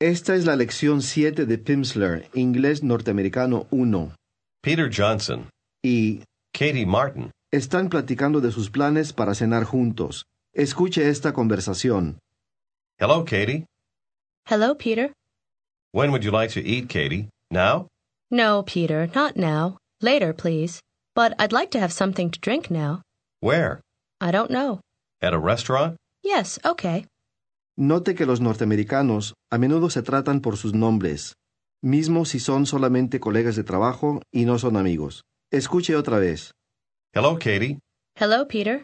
Esta es la lección 7 de Pimsleur, inglés norteamericano 1. Peter Johnson, Y Katie Martin. están platicando de sus planes para cenar juntos. Escuche esta conversación. Hello, Katie. Hello, Peter. When would you like to eat, Katie? Now? No, Peter, not now. Later, please. But I'd like to have something to drink now. Where? I don't know. At a restaurant? Yes, okay. Note que los norteamericanos a menudo se tratan por sus nombres, mismo si son solamente colegas de trabajo y no son amigos. Escuche otra vez. Hello, Katie. Hello, Peter.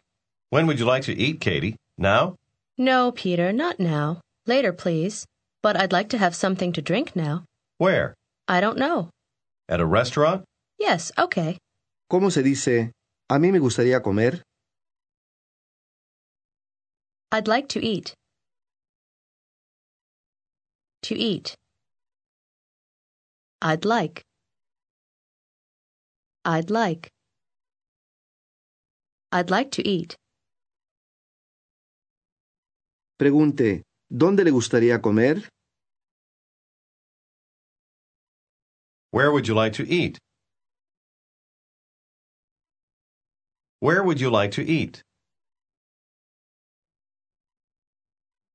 When would you like to eat, Katie? Now? No, Peter, not now. Later, please. But I'd like to have something to drink now. Where? I don't know. At a restaurant? Yes, okay. ¿Cómo se dice? A mí me gustaría comer. I'd like to eat. To eat. I'd like. I'd like. I'd like to eat. Pregunte, ¿dónde le gustaría comer? Where would you like to eat? Where would you like to eat?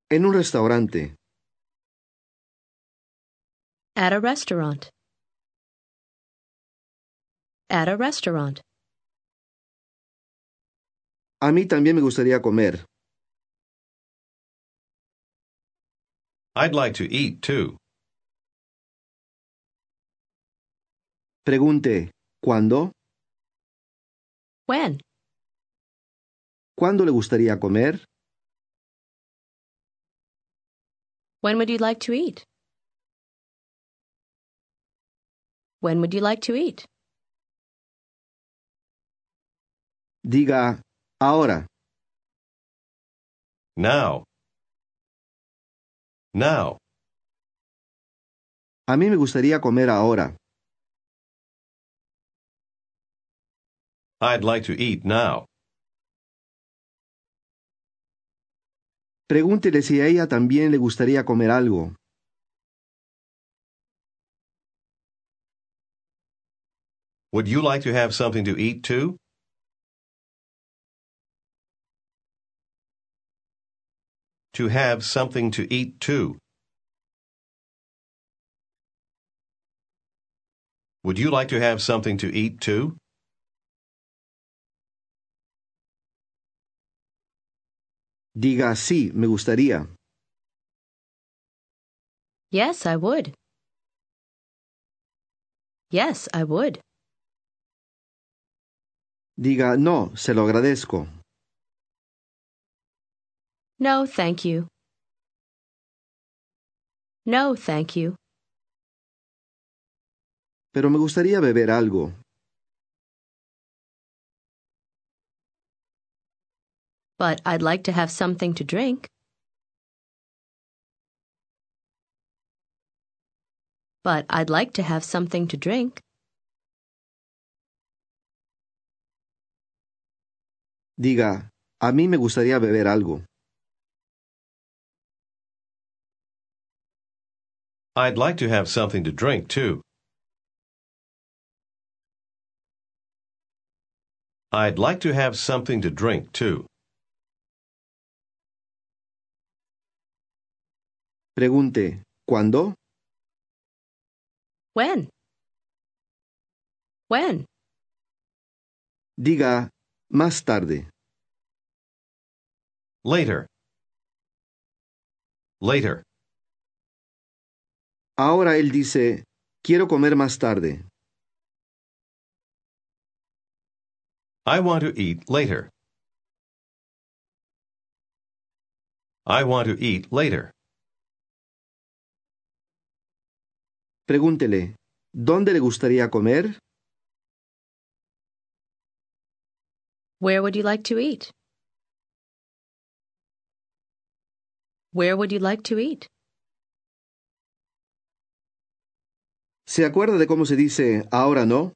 En un restaurante. At a restaurant. At a restaurant. A mí también me gustaría comer. I'd like to eat, too. Pregunte, ¿cuándo? When? ¿Cuándo le gustaría comer? When would you like to eat? When would you like to eat? Diga, ahora. Now. Now. A mí me gustaría comer ahora. I'd like to eat now. Pregúntele si a ella también le gustaría comer algo. Would you like to have something to eat, too? To have something to eat, too. Would you like to have something to eat, too? Diga, sí, me gustaría. Yes, I would. Yes, I would. Diga, no, se lo agradezco. No, thank you. No, thank you. Pero me gustaría beber algo. But I'd like to have something to drink. But I'd like to have something to drink. Diga, a mí me gustaría beber algo. I'd like to have something to drink, too. I'd like to have something to drink, too. Pregunte, ¿cuándo? When? When? Diga, más tarde. Later. Later. Ahora él dice, quiero comer más tarde. I want to eat later. I want to eat later. Pregúntele, ¿dónde le gustaría comer? Where would you like to eat? Where would you like to eat? ¿Se acuerda de cómo se dice ahora no?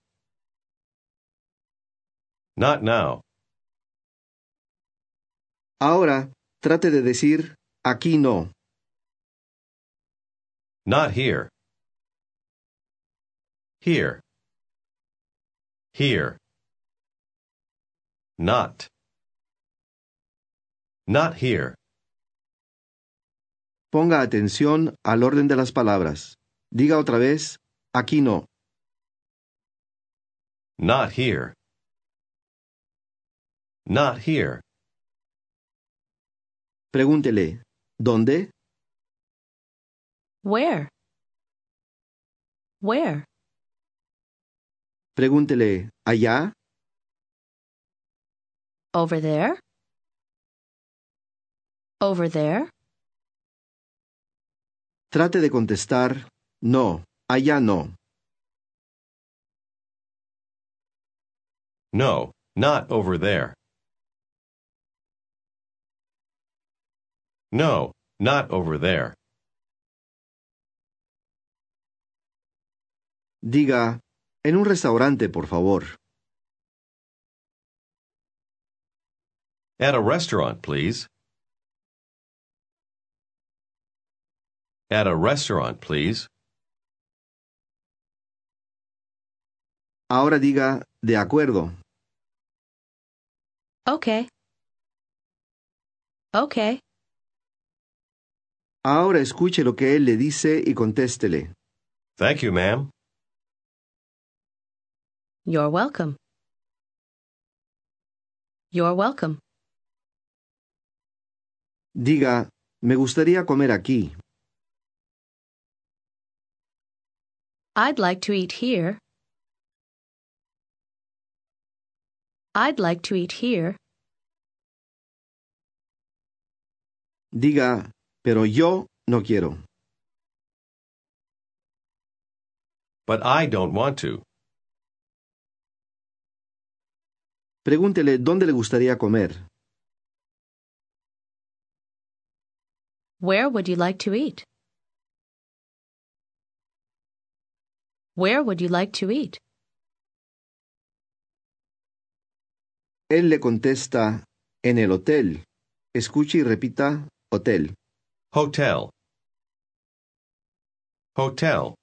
Not now. Ahora trate de decir aquí no. Not here. Here. Here. Not. Not here. Ponga atención al orden de las palabras. Diga otra vez, aquí no. Not here. Not here. Pregúntele, ¿dónde? Where? Where? Pregúntele, ¿allá? Over there? Over there? Trate de contestar, no, allá no. No, not over there. No, not over there. Diga, en un restaurante, por favor. At a restaurant, please. At a restaurant, please. Ahora diga, de acuerdo. Okay. Okay. Ahora escuche lo que él le dice y contéstele. Thank you, ma'am. You're welcome. You're welcome. Diga, me gustaría comer aquí. I'd like to eat here. I'd like to eat here. Diga, pero yo no quiero. But I don't want to. Pregúntele dónde le gustaría comer. Where would you like to eat? Where would you like to eat? Él le contesta, en el hotel. Escuche y repita, hotel. Hotel. Hotel.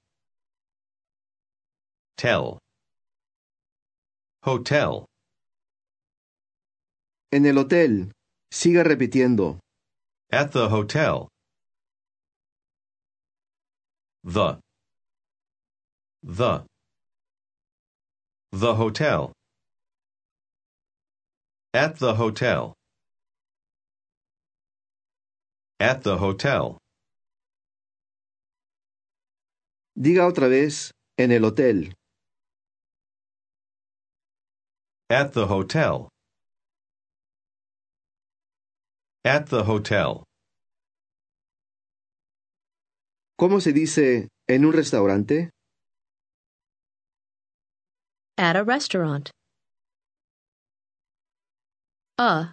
Tell. Hotel. En el hotel. Siga repitiendo. At the hotel. The. The. The hotel. At the hotel. At the hotel. Diga otra vez, en el hotel. At the hotel. At the hotel. ¿Cómo se dice en un restaurante? At a restaurant. A.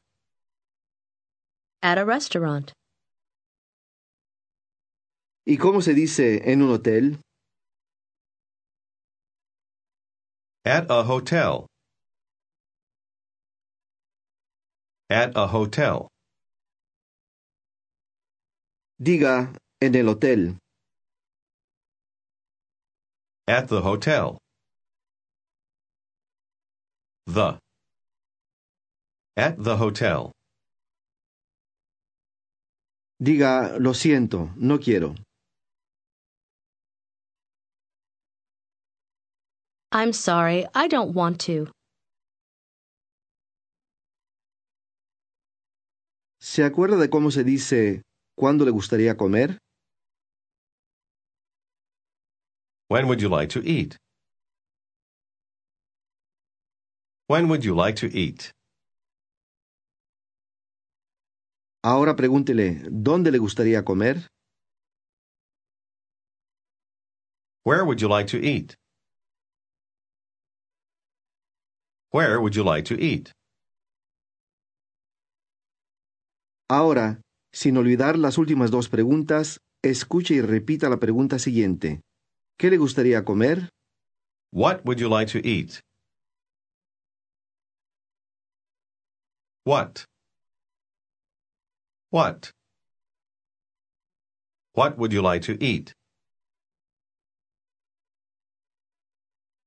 At a restaurant. ¿Y cómo se dice en un hotel? At a hotel. At a hotel. Diga, en el hotel. At the hotel. The. At the hotel. Diga, lo siento, no quiero. I'm sorry, I don't want to. ¿Se acuerda de cómo se dice cuándo le gustaría comer? When would you like to eat? When would you like to eat? Ahora pregúntele, ¿dónde le gustaría comer? Where would you like to eat? Where would you like to eat? Ahora, sin olvidar las últimas dos preguntas, escuche y repita la pregunta siguiente. ¿Qué le gustaría comer? What would you like to eat? What? What? What would you like to eat?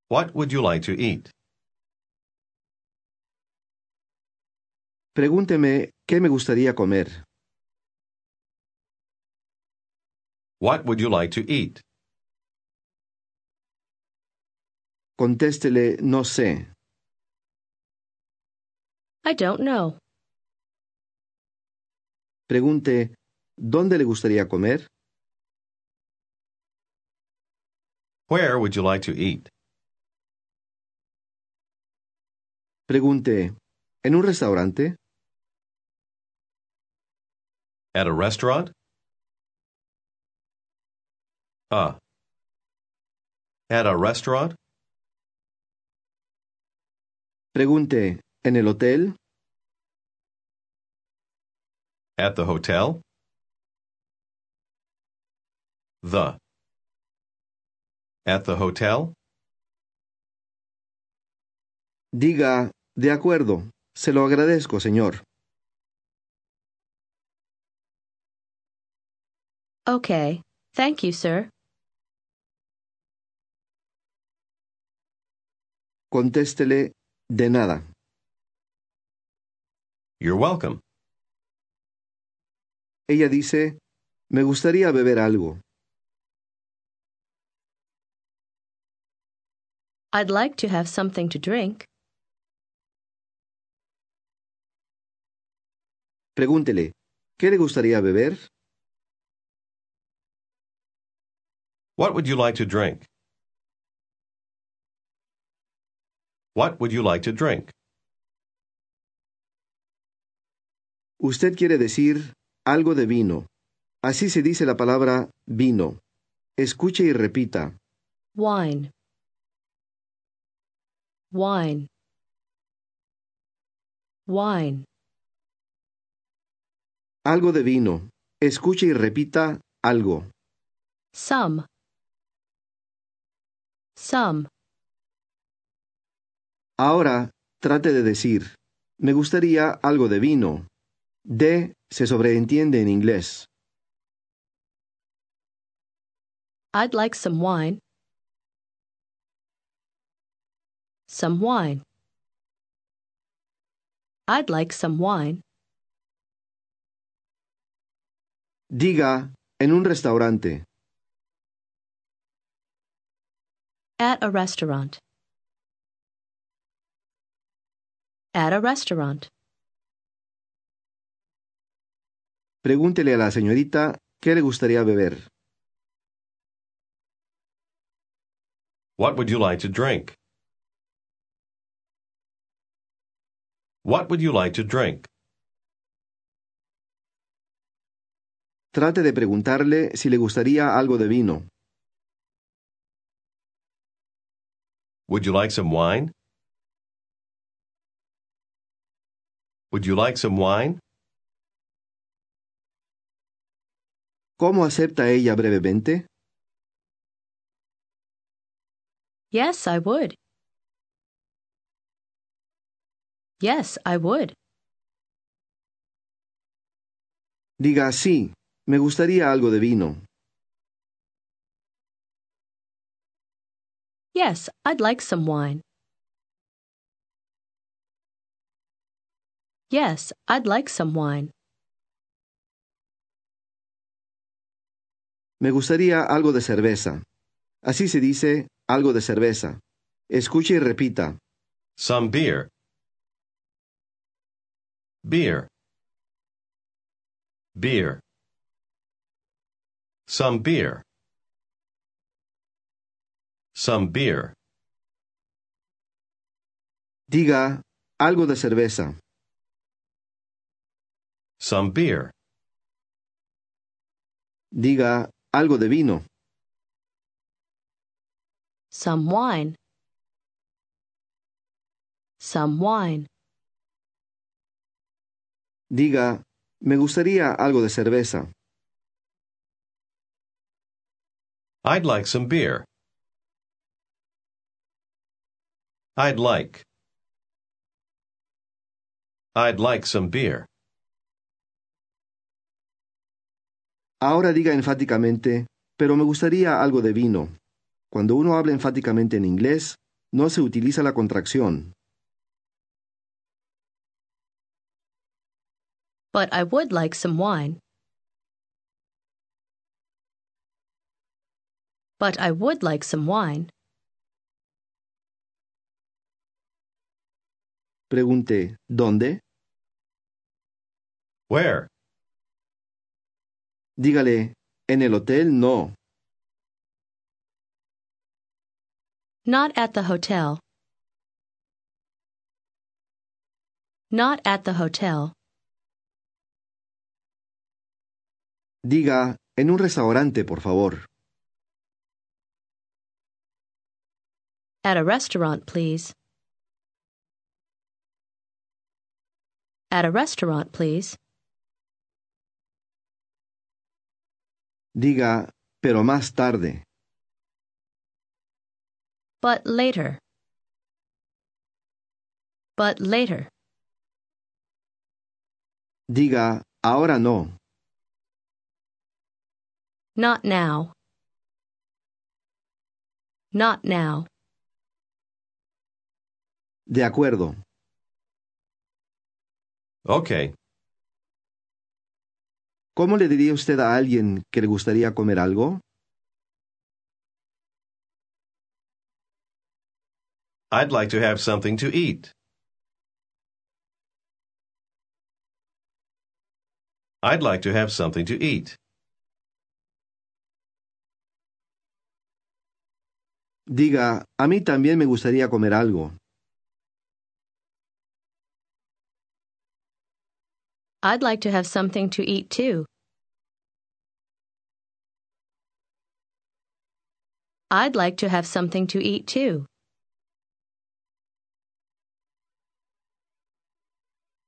What would you like to eat? Pregúnteme qué me gustaría comer. What would you like to eat? Contéstele no sé. I don't know. Pregunte ¿dónde le gustaría comer? Where would you like to eat? Pregunte ¿en un restaurante? At a restaurant? Ah. At a restaurant? Pregunte ¿en el hotel? At the hotel? The. At the hotel? Diga de acuerdo. Se lo agradezco, señor. Okay. Thank you, sir. Contéstele de nada. You're welcome. Ella dice, me gustaría beber algo. I'd like to have something to drink. Pregúntele, ¿qué le gustaría beber? What would you like to drink? What would you like to drink? Usted quiere decir algo de vino. Así se dice la palabra vino. Escuche y repita. Wine. Wine. Wine. Algo de vino. Escuche y repita algo. Some. Some. Ahora trate de decir, me gustaría algo de vino. De se sobreentiende en inglés. I'd like some wine. Some wine. I'd like some wine. Diga, en un restaurante. At a restaurant. At a restaurant. Pregúntele a la señorita qué le gustaría beber. What would you like to drink? What would you like to drink? Trate de preguntarle si le gustaría algo de vino. Would you like some wine? Would you like some wine? ¿Cómo acepta ella brevemente? Yes, I would. Yes, I would. Diga sí, me gustaría algo de vino. Yes, I'd like some wine. Yes, I'd like some wine. Me gustaría algo de cerveza. Así se dice algo de cerveza. Escuche y repita. Some beer. Beer. Beer. Some beer. Some beer. Diga algo de cerveza. Some beer. Diga algo de vino. Some wine. Some wine. Diga, me gustaría algo de cerveza. I'd like some beer. I'd like. I'd like some beer. Ahora diga enfáticamente, pero me gustaría algo de vino. Cuando uno habla enfáticamente en inglés, no se utiliza la contracción. But I would like some wine. But I would like some wine. Pregunte, ¿dónde? Where? Dígale, en el hotel no. Not at the hotel. Not at the hotel. Diga, en un restaurante, por favor. At a restaurant, please. At a restaurant, please. Diga, pero más tarde. But later. But later. Diga, ahora no. Not now. Not now. De acuerdo. Okay. ¿Cómo le diría usted a alguien que le gustaría comer algo? I'd like to have something to eat. I'd like to have something to eat. Diga, a mí también me gustaría comer algo. I'd like to have something to eat too. I'd like to have something to eat too.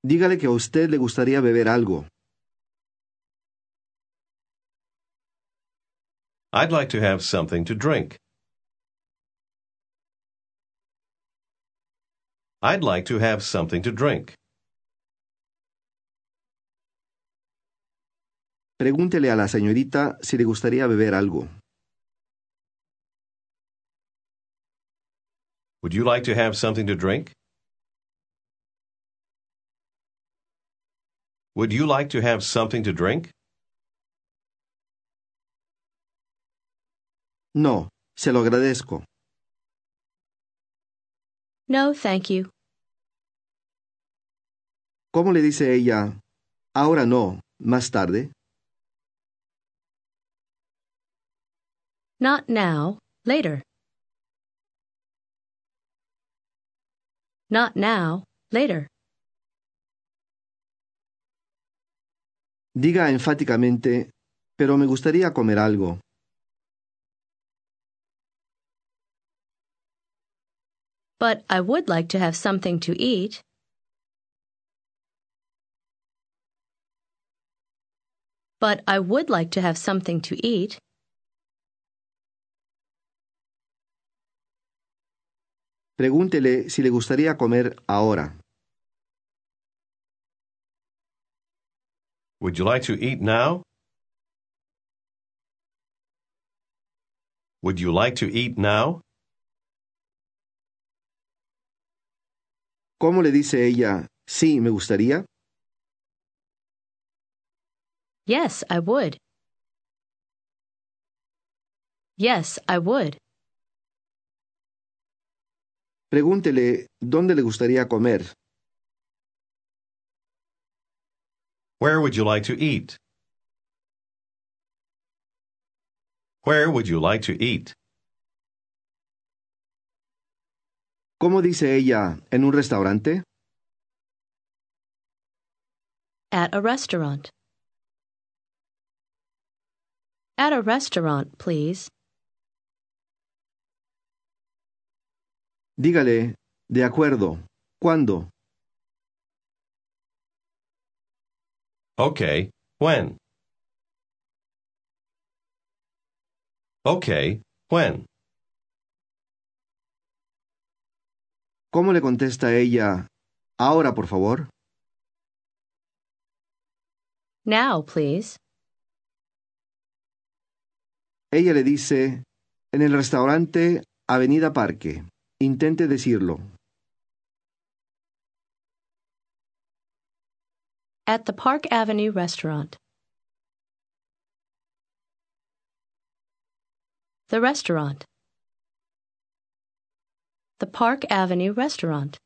Dígale que a usted le gustaría beber algo. I'd like to have something to drink. I'd like to have something to drink. Pregúntele a la señorita si le gustaría beber algo. Would you like to have something to drink? Would you like to have something to drink? No, se lo agradezco. No, thank you. ¿Cómo le dice ella? Ahora no, más tarde. Not now, later. Not now, later. Diga enfáticamente, pero me gustaría comer algo. But I would like to have something to eat. But I would like to have something to eat. Pregúntele si le gustaría comer ahora. Would you like to eat now? Would you like to eat now? ¿Cómo le dice ella? Sí, me gustaría. Yes, I would. Yes, I would. Pregúntele dónde le gustaría comer. Where would you like to eat? Where would you like to eat? ¿Cómo dice ella? ¿En un restaurante? At a restaurant. At a restaurant, please. Dígale, de acuerdo. ¿Cuándo? Okay, when? Okay, when? ¿Cómo le contesta ella? Ahora, por favor. Now, please. Ella le dice, en el restaurante Avenida Parque. Intente decirlo. At the Park Avenue restaurant. The restaurant. The Park Avenue restaurant.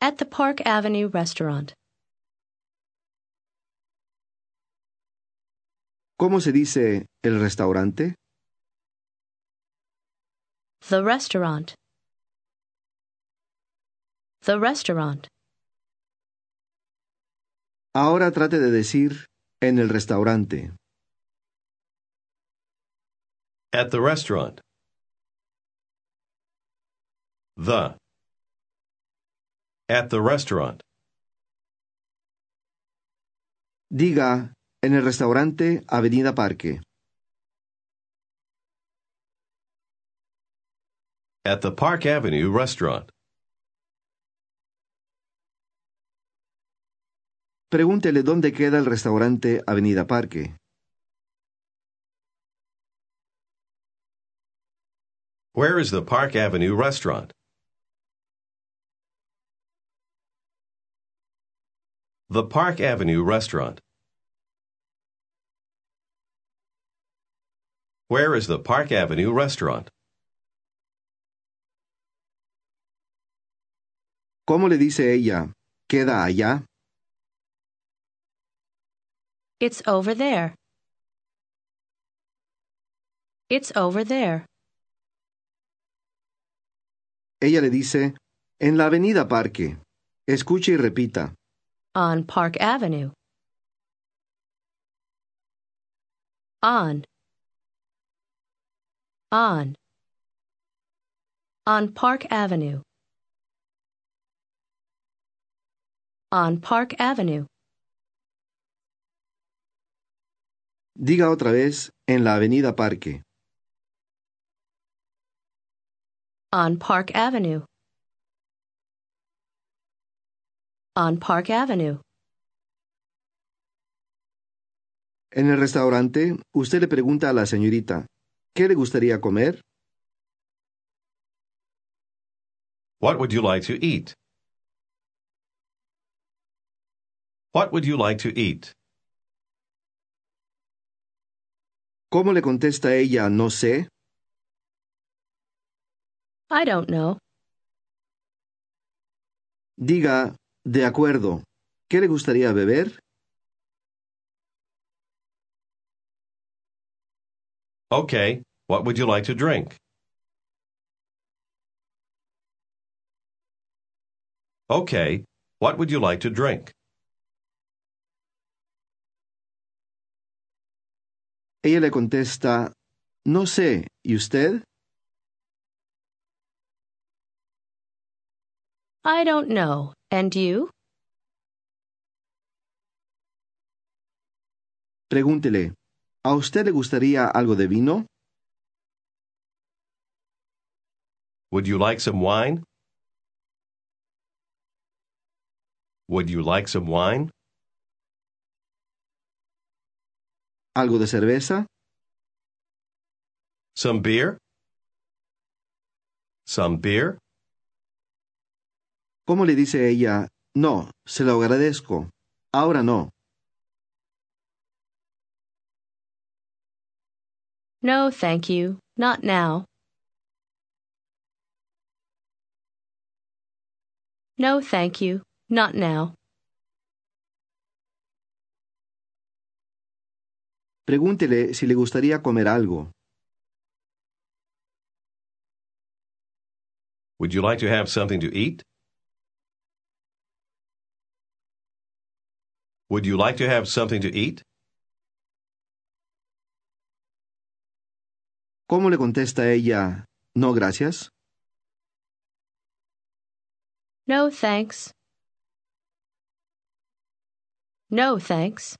At the Park Avenue restaurant. ¿Cómo se dice el restaurante? The restaurant. The restaurant. Ahora trate de decir en el restaurante. At the restaurant. The. At the restaurant. Diga en el restaurante Avenida Parque. At the Park Avenue restaurant. Pregúntele dónde queda el restaurante Avenida Parque. Where is the Park Avenue restaurant? The Park Avenue restaurant. Where is the Park Avenue restaurant? ¿Cómo le dice ella? ¿Queda allá? It's over there. It's over there. Ella le dice, en la Avenida Parque. Escuche y repita. On Park Avenue. On. On. On Park Avenue. On Park Avenue. Diga otra vez en la Avenida Parque. On Park Avenue. On Park Avenue. En el restaurante, usted le pregunta a la señorita, ¿qué le gustaría comer? What would you like to eat? What would you like to eat? ¿Cómo le contesta ella? No sé. I don't know. Diga, de acuerdo. ¿Qué le gustaría beber? Okay, what would you like to drink? Okay, what would you like to drink? Ella le contesta, no sé. ¿Y usted? I don't know. And you? Pregúntele, ¿a usted le gustaría algo de vino? Would you like some wine? Would you like some wine? ¿Algo de cerveza? Some beer? Some beer? ¿Cómo le dice ella? No, se lo agradezco. Ahora no. No, thank you. Not now. No, thank you. Not now. Pregúntele si le gustaría comer algo. Would you like to have something to eat? Would you like to have something to eat? ¿Cómo le contesta ella? No, gracias. No, thanks. No, thanks.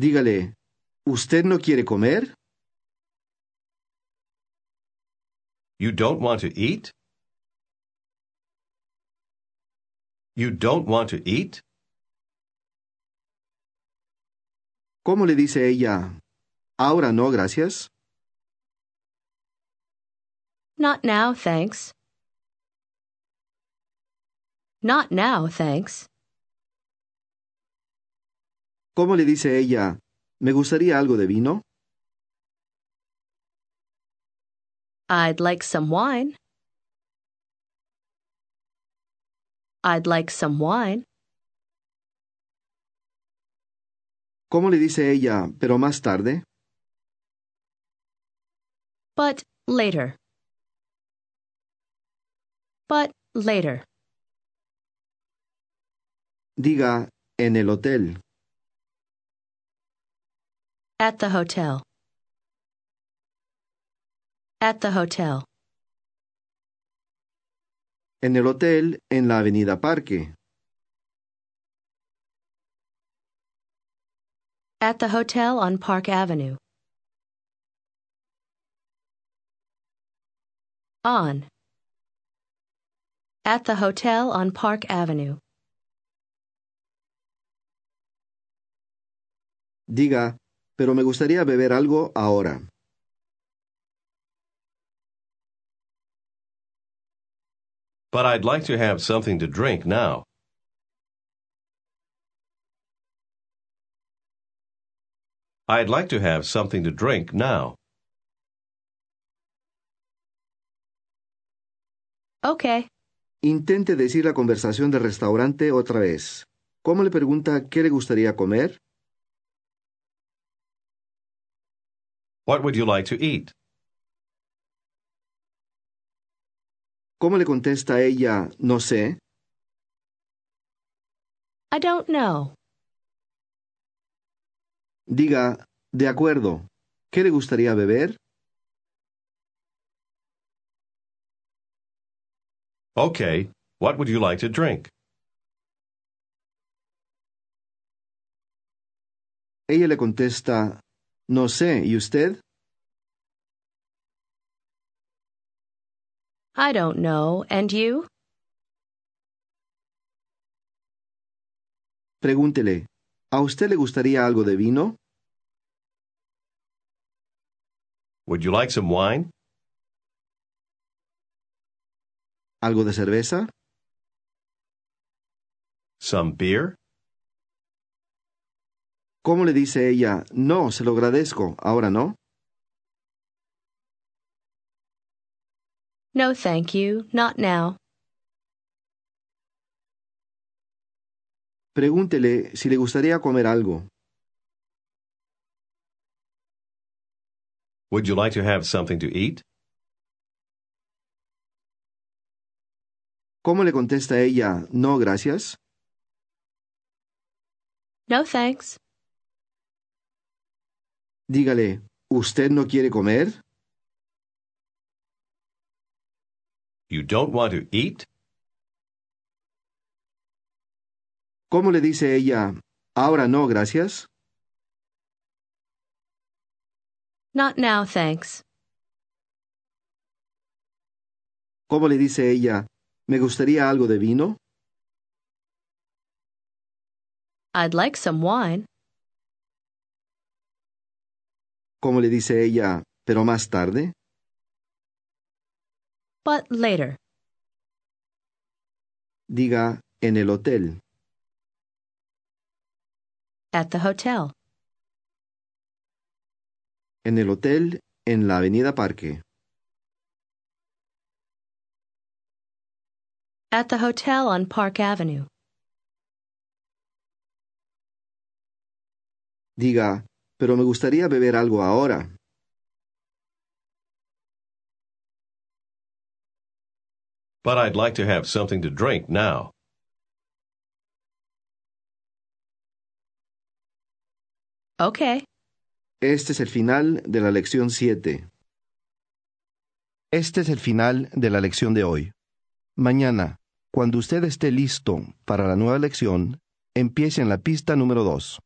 Dígale, ¿usted no quiere comer? You don't want to eat? You don't want to eat? ¿Cómo le dice ella? Ahora no, gracias. Not now, thanks. Not now, thanks. ¿Cómo le dice ella? ¿Me gustaría algo de vino? I'd like some wine. I'd like some wine. ¿Cómo le dice ella, pero más tarde? But later. But later. Diga, en el hotel. At the hotel. At the hotel. En el hotel en la avenida Parque. At the hotel on Park Avenue. On. At the hotel on Park Avenue. Diga, pero me gustaría beber algo ahora. But I'd like to have something to drink now. I'd like to have something to drink now. Okay. Intente decir la conversación del restaurante otra vez. ¿Cómo le pregunta qué le gustaría comer? What would you like to eat? ¿Cómo le contesta ella? No sé. I don't know. Diga, de acuerdo. ¿Qué le gustaría beber? Okay. What would you like to drink? Ella le contesta, no sé, ¿y usted? I don't know. And you? Pregúntele, ¿a usted le gustaría algo de vino? Would you like some wine? ¿Algo de cerveza? Some beer? ¿Cómo le dice ella? No, se lo agradezco, ahora no. No, thank you. Not now. Pregúntele si le gustaría comer algo. Would you like to have something to eat? ¿Cómo le contesta ella? No, gracias. No, thanks. Dígale, ¿usted no quiere comer? You don't want to eat? ¿Cómo le dice ella? Ahora no, gracias. Not now, thanks. ¿Cómo le dice ella? ¿Me gustaría algo de vino? I'd like some wine. ¿Cómo le dice ella? Pero más tarde. But later. Diga, en el hotel. At the hotel. En el hotel en la avenida Parque. At the hotel on Park Avenue. Diga, pero me gustaría beber algo ahora. But I'd like to have something to drink now. Okay. Este es el final de la lección 7. Este es el final de la lección de hoy. Mañana, cuando usted esté listo para la nueva lección, empiece en la pista número 2.